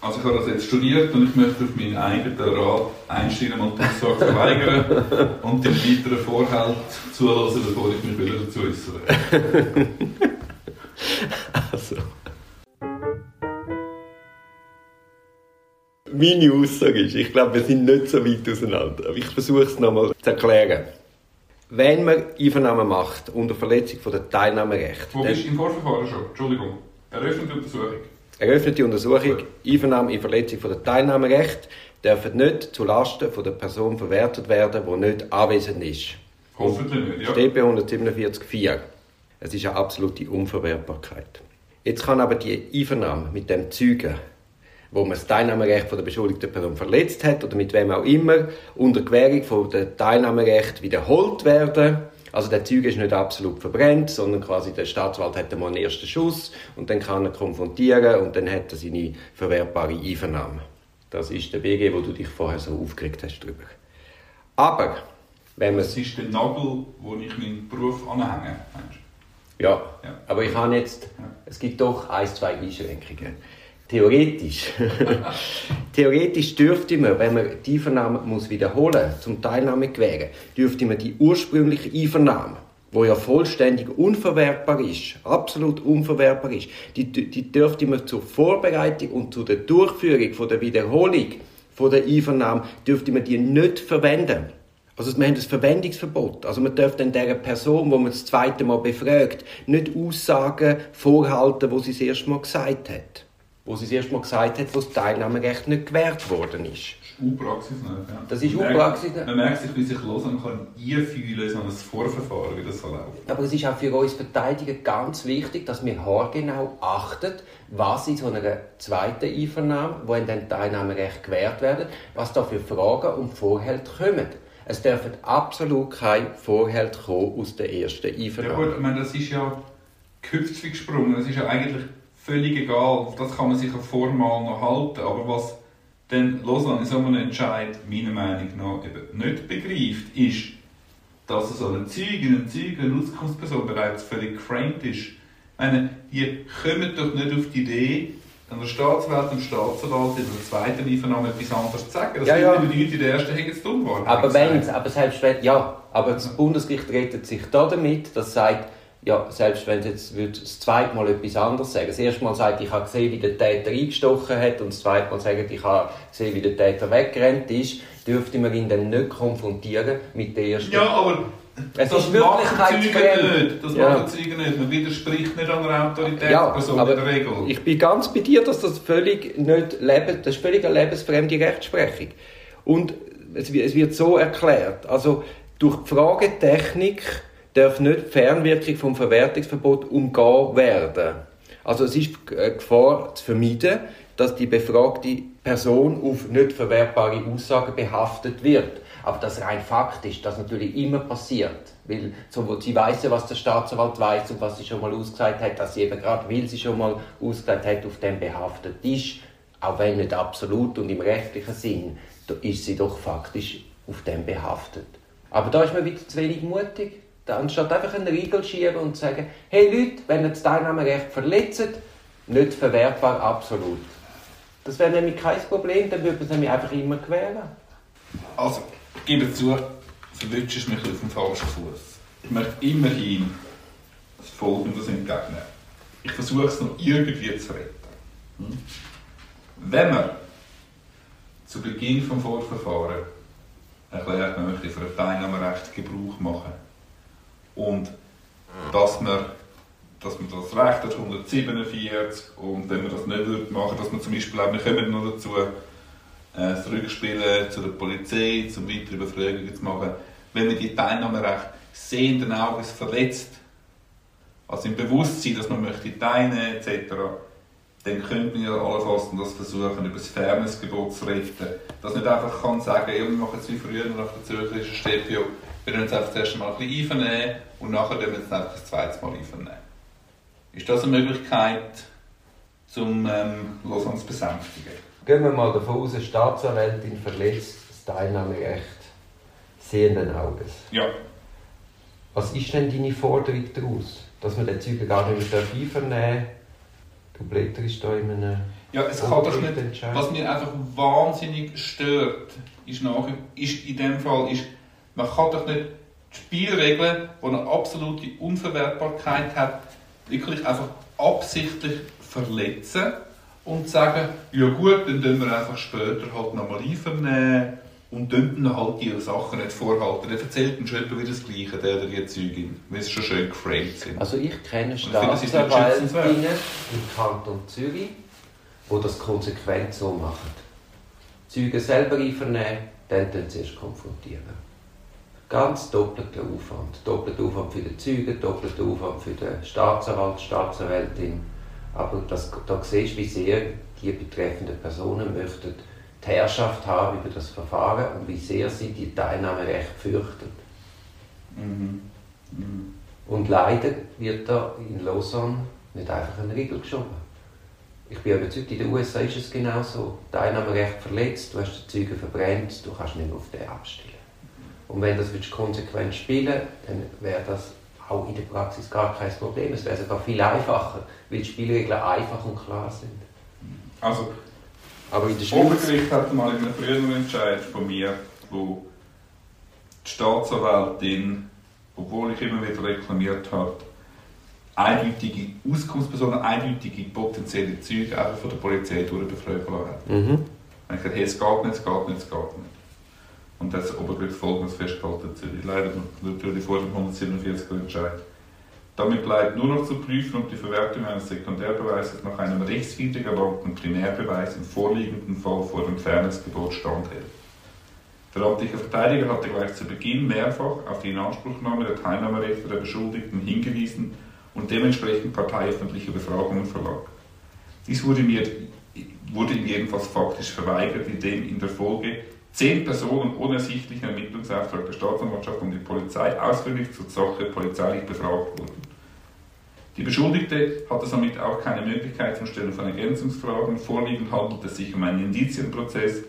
Also ich habe das jetzt studiert und ich möchte auf meinen eigenen Rat einstellen und die Aussage verweigern und den weiteren Vorhalt zulassen, bevor ich mich wieder dazu äußere. also. Meine Aussage ist, ich glaube, wir sind nicht so weit auseinander. Aber ich versuche es nochmal zu erklären. Wenn man Einvernahmen macht unter Verletzung der Teilnahmerechte... Wo bist du im Vorverfahren schon? Entschuldigung. Eröffnete Untersuchung. Eröffnete Untersuchung, Einvernahme in Verletzung der Teilnahmerechte dürfen nicht zulasten von der Person verwertet werden, die nicht anwesend ist. Hoffentlich nicht, ja. Steht bei 147.4. Es ist eine absolute Unverwertbarkeit. Jetzt kann aber die Einvernahme mit dem Zeugen, wo man das Teilnahmerecht von der beschuldigten Person verletzt hat oder mit wem auch immer, unter Gewährung von der Teilnahmerecht wiederholt werden also der Zeuge ist nicht absolut verbrennt, sondern quasi der Staatsanwalt hat einmal einen ersten Schuss und dann kann er konfrontieren und dann hat er seine verwertbare Einvernahme. Das ist der BG, wo du dich vorher so aufgeregt hast drüber. Aber wenn man das ist der Nagel, wo ich meinen Beruf anhänge. Ja, ja, aber ich habe jetzt, es gibt doch ein, zwei Einschränkungen. Theoretisch. Theoretisch dürfte man, wenn man die Einvernahme muss wiederholen zum Teilnahme gewähren, dürfte man die ursprüngliche Einvernahme, wo ja vollständig unverwertbar ist, absolut unverwertbar ist, die, die dürfte man zur Vorbereitung und zu der Durchführung von der Wiederholung von der Einvernahme dürfte man die nicht verwenden. Also wir haben das Verwendungsverbot. Also man darf dann dieser Person, wo man das zweite Mal befragt, nicht Aussagen vorhalten, wo sie es erst mal gesagt hat wo sie es erst mal gesagt hat, wo das Teilnahmerecht nicht gewährt worden ist. Das ist U-Praxis nicht, ja. Das ist U-Praxis Man merkt sich, wie sich los und kann einfühlen so ein Vorverfahren, wie das so läuft. Aber es ist auch für uns Verteidiger ganz wichtig, dass wir haargenau achten, was in so einer zweiten Einvernahme, wo in dem Teilnahmerecht gewährt werden, was da für Fragen und Vorhälte kommen. Es dürfen absolut keine Vorhälte kommen aus der ersten Einvernahme. Ja gut, ich meine, das ist ja gehüpft wie gesprungen. Das ist ja eigentlich völlig egal, auf das kann man sich formal noch halten, aber was dann Lausanne in so einem Entscheid meiner Meinung nach eben nicht begreift, ist, dass so ein Zeuge, ein Zeuge, eine Auskunftsperson bereits völlig geframed ist. Ich meine, die kommen doch nicht auf die Idee, an der Staatsanwalt und Staatsanwalt in der zweiten Einvernahme etwas anderes zu sagen. Das ja, ja. bedeutet, in der ersten hätten es dumm geworden. Aber wenn aber selbst wenn, ja, aber das Bundesgericht rettet sich da damit, das sagt, ja, selbst wenn es jetzt wird das zweite Mal etwas anderes sagen. Das erste Mal sagt, ich habe gesehen, wie der Täter eingestochen hat und das zweite Mal sagt, ich habe gesehen, wie der Täter weggerannt ist, dürfte man ihn dann nicht konfrontieren mit der ersten. Ja, aber es das ist Zeugen nicht. Das ja. machen Zeugen nicht. Man widerspricht nicht an der Autoritätsperson ja, in der Regel. Ich bin ganz bei dir, dass das völlig nicht leben, das ist völlig eine lebensfremde Rechtsprechung. Und es wird so erklärt, also durch die Fragetechnik darf nicht die Fernwirkung vom Verwertungsverbot umgehen werden. Also es ist eine Gefahr zu vermeiden, dass die befragte Person auf nicht verwertbare Aussagen behaftet wird. Aber das rein Fakt ist, das natürlich immer passiert. Weil sie weiß was der Staatsanwalt weiß und was sie schon mal ausgesagt hat, dass sie eben gerade, weil sie schon mal ausgesagt hat, auf dem behaftet ist, auch wenn nicht absolut und im rechtlichen Sinn, ist sie doch faktisch auf dem behaftet. Aber da ist man wieder zu wenig mutig anstatt einfach einen Riegel schieben und sagen, hey Leute, wenn ihr das Teilnahmerecht verletzt, nicht verwertbar, absolut. Das wäre nämlich kein Problem, dann würde man es nämlich einfach immer gewähren. Also, ich gebe zu, verwünschst mich auf dem falschen Fuß. Ich möchte immerhin das Folgendes entgegnen. Ich versuche es noch irgendwie zu retten. Hm? Wenn man zu Beginn des Vorverfahrens erklärt, man möchte für ein Teilnahmerecht Gebrauch machen, und dass man, dass man das Recht hat, 147 und wenn man das nicht würde machen dass man zum Beispiel auch, wir kommen noch dazu, äh, das Rückspielen zu der Polizei, zum weitere Befragungen zu machen, wenn man die Teilnahmerecht sehenden Auges verletzt, also im Bewusstsein, dass man möchte teilnehmen etc., dann könnte man ja allenfalls das versuchen, über das Fairnessgebot zu retten. Dass nicht einfach kann sagen, ja, wir machen es wie früher nach der Zürcherischen Städte, wir können es einfach das erste Mal ein bisschen einvernehmen und nachher können wir es einfach das zweite Mal einvernehmen. Ist das eine Möglichkeit, um ähm, Lausanne zu besänftigen? Gehen wir mal davon aus, eine Staatsanwältin verletzt das Teilnahmerecht sehenden Auges. Ja. Was ist denn deine Forderung daraus? Dass man den Zeugen gar nicht mehr einvernehmen darf? Du blätterst da in einem... Ja, es kann doch nicht. Was mir einfach wahnsinnig stört, ist, nachher, ist in dem Fall, ist, man kann doch nicht die Spielregeln, die eine absolute Unverwertbarkeit hat, wirklich einfach absichtlich verletzen und sagen, ja gut, dann tun wir einfach später halt nochmal einvernehmen und dann halt ihre Sachen nicht vorhalten. Dann erzählt dann schon wieder das Gleiche, der oder die Zeugin, weil sie schon schön geframed sind. Also ich kenne Staatsanwältinnen im Kanton Zürich, die das konsequent so machen. Zeugen selber einvernehmen, dann dann zuerst konfrontieren. Ganz doppelter Aufwand. Doppelter Aufwand für den Zeugen, doppelter Aufwand für den Staatsanwalt, Staatsanwältin. Aber das, da siehst du, wie sehr die betreffenden Personen möchten die Herrschaft haben über das Verfahren und wie sehr sie die Teilnahmerecht fürchten. Mhm. Mhm. Und leider wird da in Lausanne nicht einfach ein Riegel geschoben. Ich bin überzeugt, in den USA ist es genauso. Teilnahmerecht verletzt, du hast den Zeugen verbrennt, du kannst nicht mehr auf den abstellen. Und wenn das konsequent spielen dann wäre das auch in der Praxis gar kein Problem. Es wäre sogar viel einfacher, weil die Spielregeln einfach und klar sind. Also, aber in der Schweiz... Obergericht hat mal in einem früheren Entscheid von mir, wo die Staatsanwältin, obwohl ich immer wieder reklamiert habe, eindeutige Auskunftspersonen, eindeutige potenzielle Zeugen einfach von der Polizei durchbefragen hat. Mhm. Ich habe gesagt, hey, es geht nicht, es geht nicht, es geht nicht. Und das Obergericht folgendes festgehalten, leider natürlich vor dem 147er Entscheid. Damit bleibt nur noch zu prüfen, ob die Verwertung eines Sekundärbeweises nach einem rechtswidrig erlangten Primärbeweis im vorliegenden Fall vor dem Fairnessgebot standhält. Der amtliche Verteidiger hatte gleich zu Beginn mehrfach auf die Inanspruchnahme der Teilnahmerechte der Beschuldigten hingewiesen und dementsprechend parteiöffentliche Befragungen verlangt. Dies wurde, mir, wurde ihm jedenfalls faktisch verweigert, indem in der Folge zehn Personen ohne ersichtlichen Ermittlungsauftrag der Staatsanwaltschaft und die Polizei ausführlich zur Sache polizeilich befragt wurden. Die Beschuldigte hatte somit auch keine Möglichkeit zum Stellen von Ergänzungsfragen. Vorliegend handelt es sich um einen Indizienprozess.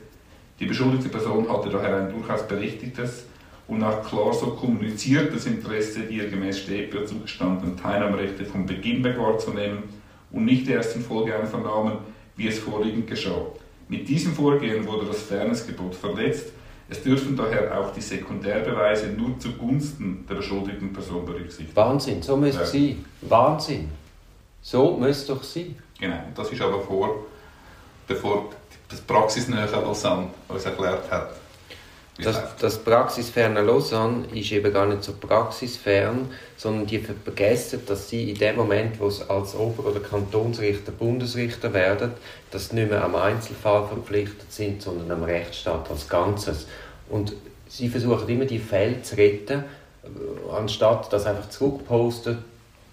Die beschuldigte Person hatte daher ein durchaus berechtigtes und auch klar so kommuniziertes Interesse, die ihr gemäß StPO zugestandenen Teilnahmerechte vom Beginn weg wahrzunehmen und nicht erst in Folge einer Vernahmen, wie es vorliegend geschah. Mit diesem Vorgehen wurde das Fairnessgebot verletzt. Es dürfen daher auch die Sekundärbeweise nur zugunsten der beschuldigten Person berücksichtigt werden. Wahnsinn, so müsste es sein. Wahnsinn. So müsste es doch sein. Genau, das ist aber vor, bevor das praxisnähe Lausanne uns erklärt hat, das, das praxisferne Lausanne ist eben gar nicht so praxisfern, sondern die vergessen, dass sie in dem Moment, wo sie als Ober- oder Kantonsrichter Bundesrichter werden, dass sie nicht mehr am Einzelfall verpflichtet sind, sondern am Rechtsstaat als Ganzes. Und sie versuchen immer die Fälle zu retten, anstatt das einfach zurückposten,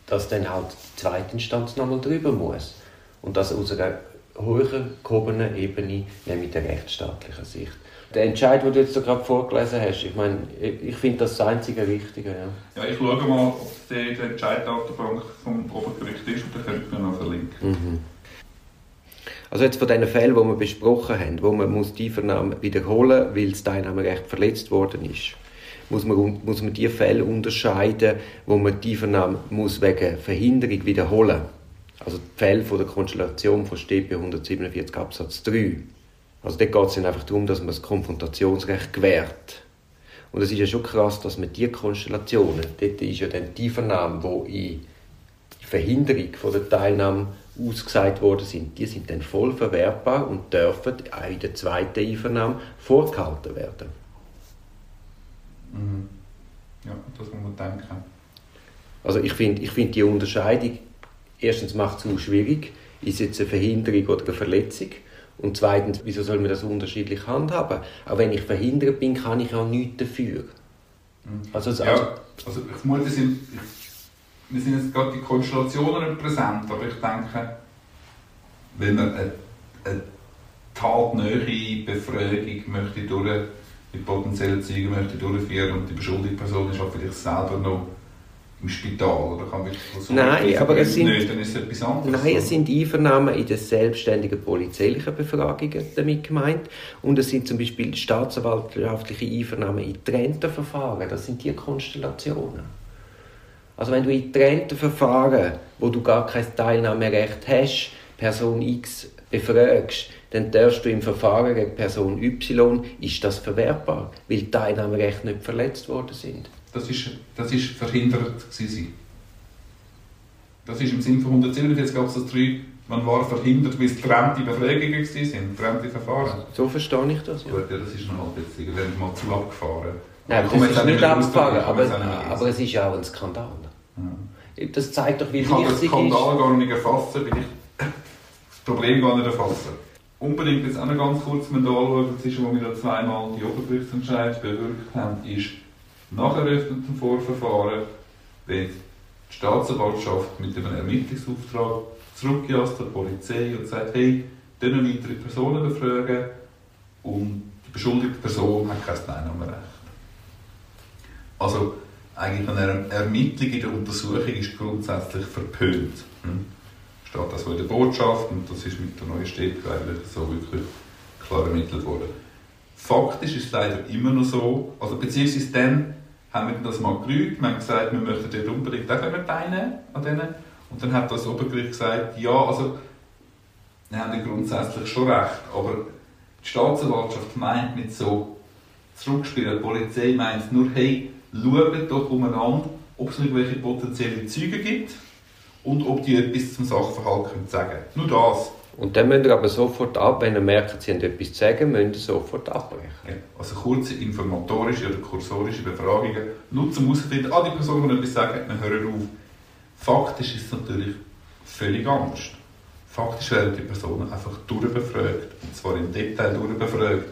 dass dann halt die zweite Instanz nochmal drüber muss. Und das aus einer höher gehobenen Ebene, nämlich der rechtsstaatlichen Sicht der Entscheid, den du jetzt gerade vorgelesen hast, ich meine, ich finde das das einzige Richtige. Ja. ja, ich schaue mal, ob die, die Entscheiddatenbank vom Obergericht ist und dann könnte ich mir noch verlinken. Mhm. Also jetzt von diesen Fällen, die wir besprochen haben, wo man muss die Vernahme wiederholen weil das Teilnahmerecht verletzt worden ist, muss man, muss man die Fälle unterscheiden, wo man die Vernahme muss wegen Verhinderung wiederholen Also die Fälle von der Konstellation von StP 147 Absatz 3 also dort geht es einfach darum, dass man das Konfrontationsrecht gewährt. Und es ist ja schon krass, dass man diese Konstellationen, dort ist ja dann die Vernahme, die in Verhinderung von der Teilnahme ausgesagt worden sind, die sind dann voll verwertbar und dürfen auch in der zweiten Einvernahme vorgehalten werden. Mhm. Ja, das muss man denken. Also ich finde ich find die Unterscheidung, erstens macht es schwierig, ist jetzt eine Verhinderung oder eine Verletzung und zweitens, wieso soll man das unterschiedlich handhaben? Auch wenn ich verhindert bin, kann ich auch nichts dafür. Mhm. Also, also, ja, also ich vermute, sind, wir sind jetzt gerade die Konstellationen präsent, aber ich denke, wenn man eine, eine tatnähe Befragung möchte durch, mit potenziellen Zeugen möchte durchführen und die beschuldigte Person ist auch vielleicht selber noch im Spital oder kann wirklich so Nein, aber es sind, nicht, dann ist es etwas anderes. Nein, es sind Einvernahmen in den selbstständigen polizeilichen Befragungen damit gemeint und es sind zum Beispiel staatsanwaltliche Einvernahmen in getrennten Verfahren. Das sind die Konstellationen. Also wenn du in getrennten Verfahren, wo du gar kein Teilnahmerecht hast, Person X befragst, dann darfst du im Verfahren gegen Person Y, ist das verwertbar, weil die Teilnahmerechte nicht verletzt worden sind. Das ist, das ist verhindert gewesen. Das ist im Sinne von 147 Absatz 3, man war verhindert, weil es getrennte Befragungen waren, getrennte Verfahren. So verstehe ich das, ja. Gut, ja, das ist noch halt jetzt irgendwie mal zu abgefahren. Nein, Ich das ist nicht abgefahren, ich aber, aber es ist ja auch ein Skandal. Ja. Das zeigt doch, wie Ich kann den wichtig Skandal ist. gar nicht erfassen, weil ich das Problem gar nicht erfasse. Unbedingt jetzt auch noch ganz kurz anschauen, das ist, wo wir da zweimal die Obergerichtsentscheid bewirkt haben, ist nach eröffnetem Vorverfahren, wenn die Staatsanwaltschaft mit einem Ermittlungsauftrag zurückgeht aus der Polizei und sagt, hey, dann weitere Personen befragen und die beschuldigte Person hat kein Teilnahmerecht. Also eigentlich eine Er- Ermittlung in der Untersuchung ist grundsätzlich verpönt. Hm? Steht das in der Botschaft und das ist mit der neuen Städte eigentlich so wirklich klar ermittelt worden. Faktisch ist es leider immer noch so, also beziehungsweise dann haben wir das mal gerügt, wir haben gesagt, wir möchten dort unbedingt auch teilnehmen an denen und dann hat das Obergericht gesagt, ja, also wir haben grundsätzlich schon recht, aber die Staatsanwaltschaft meint nicht so zurückspielen, die Polizei meint nur, hey, schaut doch umeinander, ob es irgendwelche potenzielle Zeugen gibt und ob die etwas zum Sachverhalt können sagen können. Nur das. Und dann müsst ihr aber sofort ab, wenn ihr merkt, sie haben etwas zu sagen, müsst ihr sofort abbrechen. Ja, Also kurze informatorische oder kursorische Befragungen, nur zum herausfinden, ah, die Person kann etwas sagen, wir hören auf. Faktisch ist es natürlich völlig anders. Faktisch werden die Personen einfach durchbefragt, und zwar im Detail durchbefragt.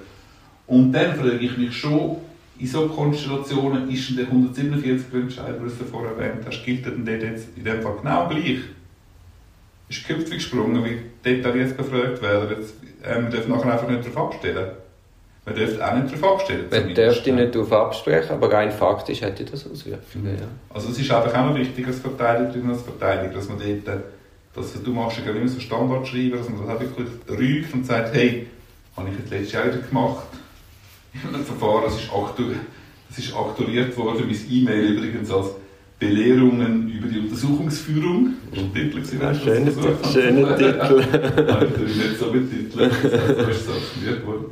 Und dann frage ich mich schon, in solchen Konstellationen ist denn der 147 Entscheid, den du vorher erwähnt hast, gilt denn der jetzt in dem Fall genau gleich? Ist Köpfe gesprungen, wie detailliert befragt werden. Jetzt, ähm, wir dürfen nachher einfach nicht darauf abstellen. Man dürfte auch nicht darauf abstellen. Man dürfte nicht darauf absprechen, aber rein faktisch hätte das Auswirkungen. Ja. Also es ist einfach auch noch wichtig als Verteidiger und als Verteidiger, dass man dort, äh, dass du machst ja immer so Standard schreiben, dass man das wirklich rügt und sagt, hey, habe ich jetzt letztes Jahr wieder gemacht. In einem Verfahren, das ist, aktu das ist aktualisiert worden, mein E-Mail übrigens als Belehrungen über die Untersuchungsführung. Der Titel, gewesen, Ja, schöner was ich Titel, ich nicht so betiteln, das ist so aktiviert worden.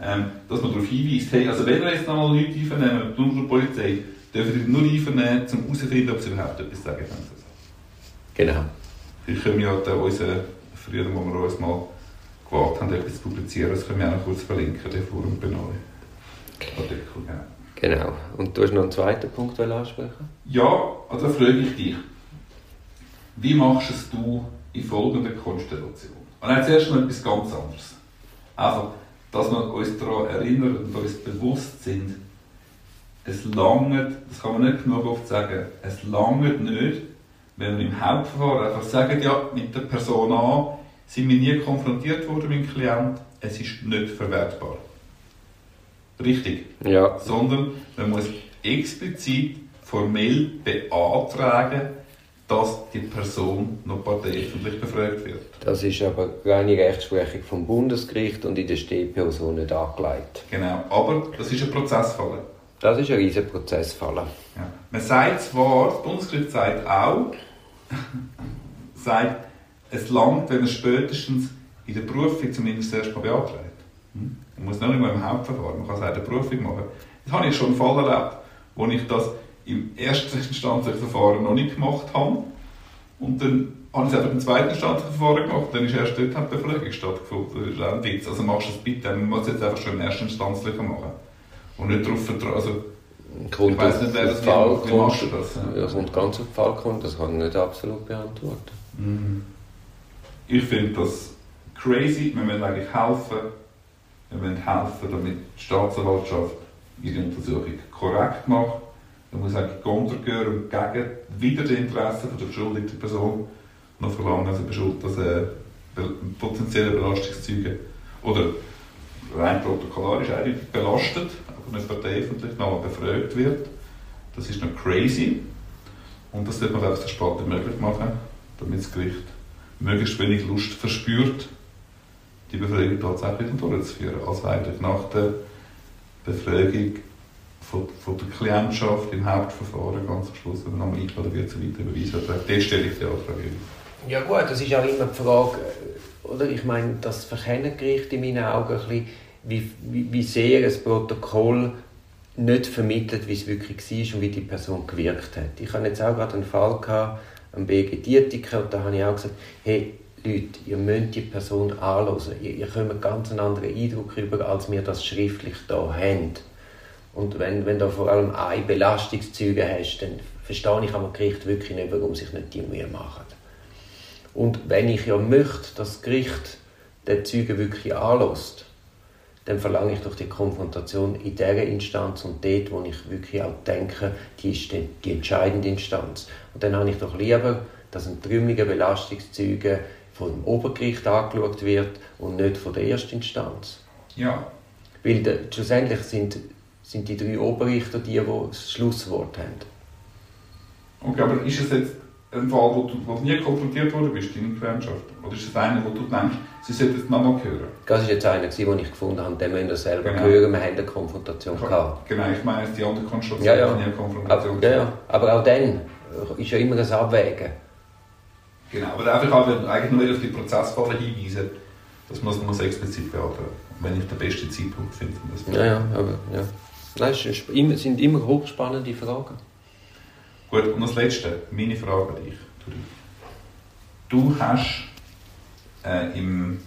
Ähm, dass man darauf hinweist, hey, also wenn wir jetzt noch mal Leute einvernehmen, die Polizei, dürfen die nur einvernehmen, um herauszufinden, ob sie überhaupt etwas sagen können. Genau. Ich können ja da unseren, früher, wo wir uns mal gewagt haben, etwas zu publizieren, das können wir auch noch kurz verlinken, den Forum Benoi. Artikel, genau. Genau. Und du hast noch einen zweiten Punkt ansprechen? Ja, also frage ich dich, wie machst es du in folgender Konstellation? Und jetzt erst mal etwas ganz anderes. Einfach, dass wir uns daran erinnern und uns bewusst sind, es langt, das kann man nicht genug oft sagen, es langt nicht, wenn wir im Hauptverfahren einfach sagen, ja, mit der Person A sind wir nie konfrontiert worden mit dem Klient, es ist nicht verwertbar. Richtig Ja. sondern man muss explizit formell beantragen, dass die Person noch parteiöffentlich befragt wird. Das ist aber reine Rechtsprechung vom Bundesgericht und in der StPO so nicht angelegt. Genau, aber das ist ein Prozessfall. Das ist ein riesen Prozessfall. Ja. Man sagt zwar, das Bundesgericht sagt auch, sagt, es langt, wenn man spätestens in der Berufung zumindest erst mal beantragt. Hm? Man muss nicht mal im Hauptverfahren, man kann es auch in der Berufung machen. Das habe ich schon einen Fall erlebt, wo ich das im ersten instanzlichen Verfahren noch nicht gemacht habe. Und dann habe ich es einfach im zweiten instanzlichen Verfahren gemacht. Dann ist erst dort hat die Befragung stattgefunden. Das ist auch ein Witz. Also machst du es bitte, man muss es jetzt einfach schon im ersten instanzlichen machen. Und nicht darauf vertrauen. Also, Ich auf nicht, wer das Fall macht. Kommt. das, ja? Ja, kommt ganz auf den Fall kommt, das kann ich nicht absolut beantworten. Mhm. Ich finde das crazy. Wir müssen eigentlich helfen. Wir müssen helfen, damit die Staatsanwaltschaft ihre Untersuchung korrekt macht. Man muss eigentlich untergehen und gegen wieder die Interessen der beschuldigten Person noch verlangen, dass, be- potenzielle Belastungszeuge oder rein protokollarisch eindeutig belastet, aber nicht parteiöffentlich noch befragt wird. Das ist noch crazy. Und das sollte man einfach so spät wie möglich machen, damit das Gericht möglichst wenig Lust verspürt, die Befragung tatsächlich durchzuführen. Also eigentlich nach der Befragung von, von der Klientschaft im Hauptverfahren ganz am Schluss, wenn man eingeladen wird, zu weiteren Beweisanträgen. Dort stelle ich die Anfrage. Ja gut, das ist auch immer die Frage, oder? Ich meine, das verkennen Gerichte in meinen Augen ein bisschen, wie, wie, wie sehr ein Protokoll nicht vermittelt, wie es wirklich war und wie die Person gewirkt hat. Ich hatte jetzt auch gerade einen Fall gehabt, am BG Dietiker, und da habe ich auch gesagt, hey, Leute, ihr müsst die Person anschauen. Ihr, ihr kommt einen ganz anderen Eindruck über, als wir das schriftlich da haben. Und wenn, wenn du vor allem eine Belastungszeuge hast, dann verstehe ich am Gericht wirklich nicht, warum sich nicht die Mühe machen. Und wenn ich ja möchte, dass das Gericht den Zeugen wirklich anlässt, dann verlange ich doch die Konfrontation in dieser Instanz und dort, wo ich wirklich auch denke, die ist die, die entscheidende Instanz. Und dann habe ich doch lieber, dass ein trümmeliger Belastungszeuge vom Obergericht angeschaut wird und nicht von der Erstinstanz. Ja. Weil de, schlussendlich sind, sind die drei Oberrichter die, die das Schlusswort haben. Okay, aber ist es jetzt ein Fall, wo du, du nie konfrontiert worden bist, deine Gemeinschaft? Oder ist es einer, wo du denkst, sie sollten es nochmal hören? Das war jetzt einer, den ich gefunden habe, den müssen wir selber Genau. hören. Wir haben eine Konfrontation Ja, gehabt. Genau, ich meine die andere Konstellation, Ja, ja. nie Konfrontation. Aber, ja, ja. aber auch dann ist ja immer ein Abwägen. Genau, aber einfach halt eigentlich nur auf die Prozessfalle hinweisen, dass man es muss explizit beantworten wenn ich den besten Zeitpunkt finde. das Ja, ja, aber ja. Nein, es es sind immer hochspannende Fragen. Gut, und das Letzte, meine Frage an dich. Du hast äh, im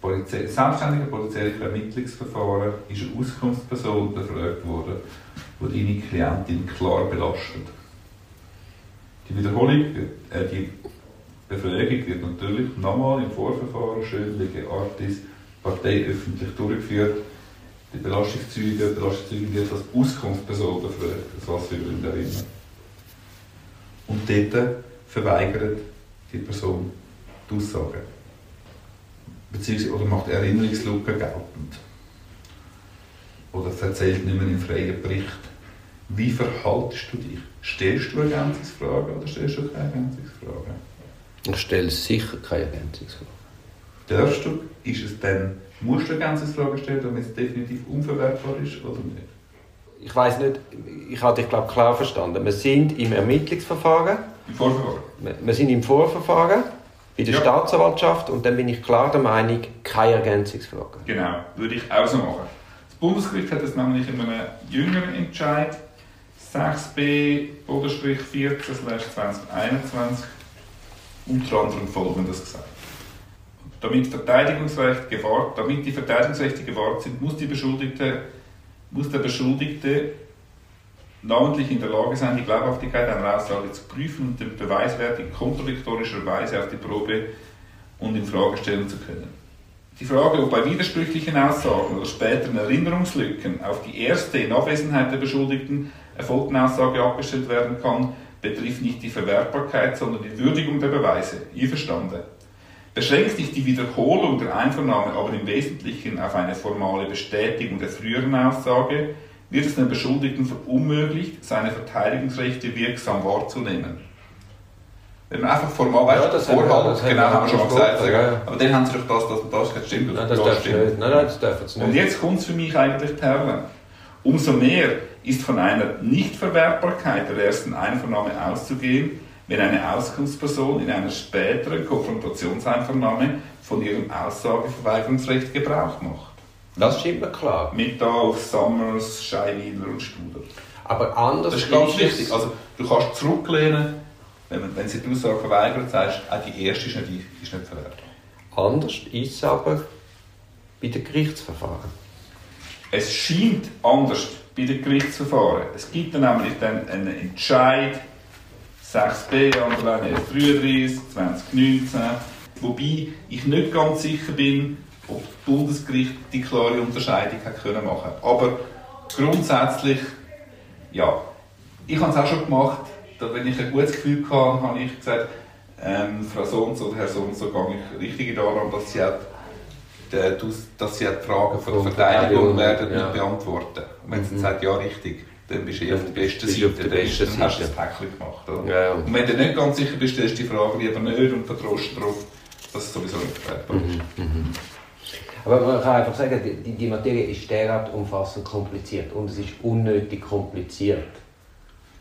Polizei selbstständigen polizeilichen Ermittlungsverfahren ist eine Auskunftsperson befragt worden, die deine Klientin klar belastet. Die Wiederholung, äh, die Befragung wird natürlich nochmal im Vorverfahren schön lege artis parteiöffentlich durchgeführt. Die Belastungszeuge, die Belastungszeuge wird als Auskunftsperson befragt, das was für Gründerinnen. Und dort verweigert die Person die Aussage. Beziehungsweise oder macht Erinnerungslücken geltend. Oder erzählt nicht mehr im freien Bericht. Wie verhaltest du dich? Stellst du Ergänzungsfragen oder stellst du keine Ergänzungsfragen? Ich stelle sicher keine Ergänzungsfrage. Darfst du, ist es dann, musst du Ergänzungsfragen stellen, damit es definitiv unverwertbar ist oder nicht? Ich weiß nicht, ich habe dich glaube klar verstanden. Wir sind im Ermittlungsverfahren, Im Vorverfahren? wir- sind im Vorverfahren bei der Ja. Staatsanwaltschaft und dann bin ich klar der Meinung, keine Ergänzungsfragen. Genau, würde ich auch so machen. Das Bundesgericht hat es nämlich in einem jüngeren Entscheid 6b-14-2021 unter anderem folgendes gesagt. Damit, Verteidigungsrecht gewahrt, damit die Verteidigungsrechte gewahrt sind, muss, Beschuldigte, muss der Beschuldigte namentlich in der Lage sein, die Glaubhaftigkeit einer Aussage zu prüfen und den Beweiswert in kontradiktorischer Weise auf die Probe und in Frage stellen zu können. Die Frage, ob bei widersprüchlichen Aussagen oder späteren Erinnerungslücken auf die erste in Abwesenheit der Beschuldigten erfolgten Aussage abgestellt werden kann, betrifft nicht die Verwertbarkeit, sondern die Würdigung der Beweise. Einverstanden? Beschränkt sich die Wiederholung der Einvernahme aber im Wesentlichen auf eine formale Bestätigung der früheren Aussage, wird es den Beschuldigten verunmöglicht, seine Verteidigungsrechte wirksam wahrzunehmen. Wenn man einfach formal Ja, weißt, das vorhat, das genau, haben wir schon mal besprochen, gesagt, ja, ja. aber dann haben sie doch das, das und das, das stimmt. Nein, das ja, darfst du stimmt. nicht. Nein, nein, das sie Und nicht. jetzt kommt es für mich eigentlich die Perle. Umso mehr ist von einer Nichtverwertbarkeit der ersten Einvernahme auszugehen, wenn eine Auskunftsperson in einer späteren Konfrontationseinvernahme von ihrem Aussageverweigerungsrecht Gebrauch macht. Das stimmt mir klar. Mit da auf Summers, Scheiweiler und Studer. Aber anders Das ist ganz wichtig. Also, du kannst zurücklehnen, wenn, wenn sie die Aussage verweigert, sagst auch die erste ist nicht, ist nicht verwertbar. Anders ist es aber bei den Gerichtsverfahren. Es scheint anders bei den Gerichtsverfahren. Es gibt dann nämlich dann einen Entscheid 6b Anleihe 33 2019, wobei ich nicht ganz sicher bin, ob das Bundesgericht die klare Unterscheidung hat können machen. Aber grundsätzlich, ja, ich habe es auch schon gemacht. Da, wenn ich ein gutes Gefühl hatte, habe ich gesagt, ähm, Frau so oder Herr so so gehe ich richtig daran, dass sie die, dass sie die Fragen von der Verteidigung werden ja. nicht beantworten. Und wenn sie Mhm. sagt, ja richtig, dann bist du eh auf der besten du auf Seite, der dann, besten dann hast du das Seite. Päckchen gemacht. Ja, ja. Und wenn du nicht ganz sicher bist, stellst du die Frage lieber nicht und vertraust darauf, dass es sowieso nicht verwertbar ist. Aber man kann einfach sagen, die- die Materie ist derart umfassend kompliziert und es ist unnötig kompliziert.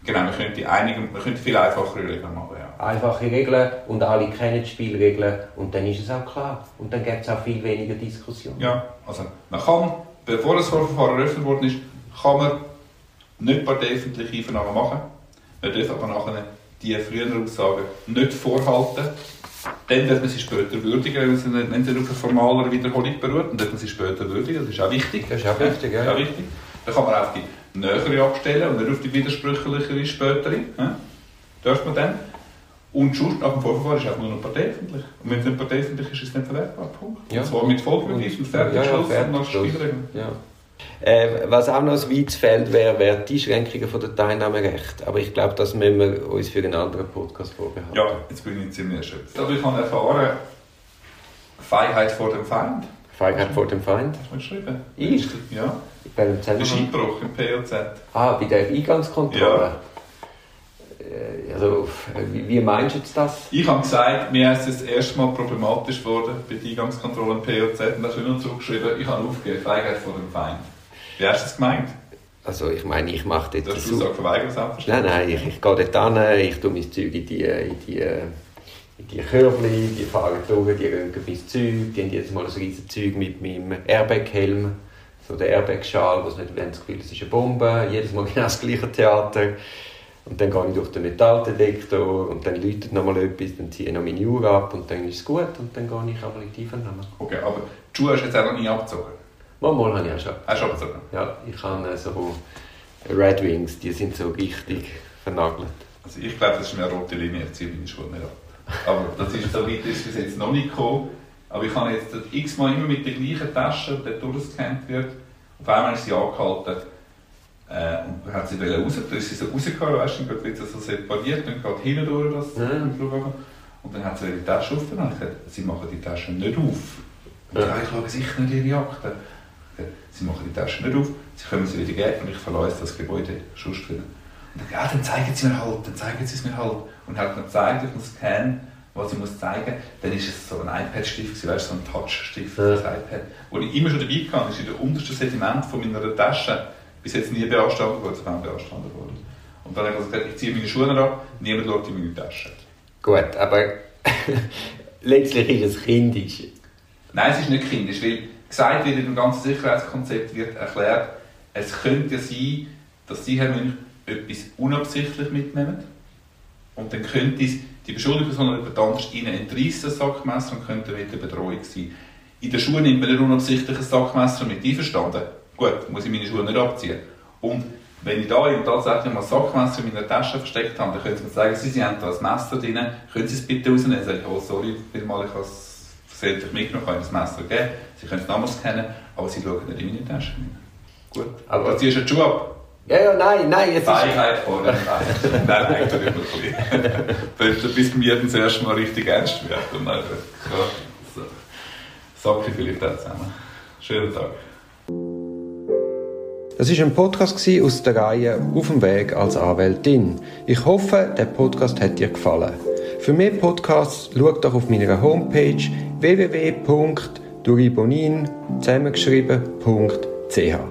Genau, man könnte, einige, man könnte viel einfachere Regeln machen. Ja. Einfache Regeln und alle kennen die Spielregeln und dann ist es auch klar. Und dann gibt es auch viel weniger Diskussion. Ja, also man kann, bevor das Vorverfahren eröffnet worden ist, kann man nicht parteiöffentliche Einvernahmen machen. Man darf aber nachher die früheren Aussagen nicht vorhalten. Dann wird man sie später würdigen, wenn sie nicht auf einer formaler Wiederholung beruht. Dann man sie später würdigen, das ist auch wichtig. Das ist auch wichtig, ja. Das ist auch wichtig. Dann kann man auch die nähere abstellen und nicht auf die widersprüchlichere spätere. Ja? Darf man dann. Und sonst nach dem Vorverfahren ist es nur noch parteiöffentlich. Und wenn es nicht parteiöffentlich ist, ist es nicht verwertbar. Punkt. Ja. Und zwar mit Folgebeweis und fertig Ja, ja, Schluss fertig, und nach. Spielregeln. Ja. Äh, was auch noch ein weites Feld wäre, wäre die Einschränkungen von der Teilnahmerecht. Aber ich glaube, das müssen wir uns für einen anderen Podcast vorbehalten. Ja, jetzt bin ich ziemlich erschöpft. Also ich habe erfahren, Feigheit vor dem Feind. Feigheit vor dem Feind. Hast du mir geschrieben? Ich? Ja. Bei dem Der Zusammenhang. Skibruch im POZ. Ah, bei der Eingangskontrolle. Äh, Also, wie, wie meinst du jetzt das? Ich habe gesagt, mir ist es das erste Mal problematisch geworden bei der Eingangskontrolle im POZ und hast du nur zurückgeschrieben, ich habe aufgegeben, Feigheit vor dem Feind. Wie hast du das gemeint? Also, ich meine, ich mache dort Du hast so- Aussage verweigert, Nein, selbstverständlich. nein, ich, ich gehe dort hin, ich tue mein Zeug in die, in die, in die Körbli, die fahren durch, die röntgen mein Zeug, die haben jedes Mal ein riesiges Zeug mit meinem Airbag-Helm, so der Airbag-Schal, wo sie nicht wollen, das Gefühl, es ist eine Bombe, jedes Mal genau das gleiche Theater. Und dann gehe ich durch den Metalldetektor und dann läutet noch mal etwas, dann ziehe ich noch meine Uhr ab und dann ist es gut und dann gehe ich einmal in die Einvernahme. Okay, aber die Schuhe hast du jetzt auch noch nie abgezogen. Manchmal habe ich auch schon. Hast du abgezogen? Ja, ich habe so Red Wings, die sind so richtig vernagelt. Also ich glaube, das ist eine rote Linie, ich ziehe meine Schuhe nicht ab. Aber das ist so weit ist bis jetzt noch nicht gekommen. Aber ich habe jetzt x-mal immer mit der gleichen Tasche, die dort durchgescannt wird. Auf einmal ist sie angehalten äh, und hat sie wollen raus, dann ist sie so rausgehauen, weißt du, dann wird sie so separiert, dann geht hinten durch das Flughafen. Und dann hat sie die Tasche. Ich habe gesagt, sie machen die Tasche nicht auf. Und Ja. ich schaue sicher nicht ihre Akten. Sie machen die Tasche nicht auf, sie können sie wieder geben und ich verlasse das Gebäude sonst wieder. Dann, ja, dann zeigen Sie mir halt, dann zeigen Sie es mir halt. Und hat mir gezeigt, auf dem Scan, was ich muss zeigen. Dann ist es so ein iPad-Stift, weißt, so ein Touch-Stift, Ja. das iPad. Wo ich immer schon dabei hatte, ist in der untersten Sediment von meiner Tasche bis jetzt nie beanstandet worden, sondern beanstandet worden. Und dann habe ich gesagt, ich ziehe meine Schuhe ab, niemand schaut in meine Tasche. Gut, aber letztlich ist es kindisch. Nein, es ist nicht kindisch, weil gesagt wird, in dem ganzen Sicherheitskonzept wird erklärt, es könnte sein, dass Sie, Herr Münch, etwas unabsichtlich mitnehmen und dann könnte es die beschuldigte Person oder jemand anderes Ihnen entreissen, das Sackmesser, und könnte mit der Bedrohung sein. In der Schule nimmt man ein Sackmesser mit, einverstanden? Gut, muss ich meine Schuhe nicht abziehen. Und wenn ich da eben tatsächlich mal ein Sackmesser in meiner Tasche versteckt habe, dann können Sie mir sagen, Sie, Sie haben da ein Messer drin, können Sie es bitte rausnehmen? Dann sage ich, oh sorry, vielmal, ich habe es versehentlich mitgenommen, kann ich das Messer geben. Sie können es damals kennen, aber Sie schauen nicht in meine Tasche rein. Gut, Aber- aber ziehst du die Schuhe ab? Ja, ja, nein, nein, es ist... Feigheit vor dem Feind. Nein, eigentlich nicht wirklich. Bis mir das erste Mal richtig ernst wird. Und dann, ja, so. Sag ich vielleicht auch zusammen. Schönen Tag. Das ist ein Podcast aus der Reihe Auf dem Weg als Anwältin. Ich hoffe, der Podcast hat dir gefallen. Für mehr Podcasts schau doch auf meiner Homepage www.duribonin zusammengeschrieben.ch.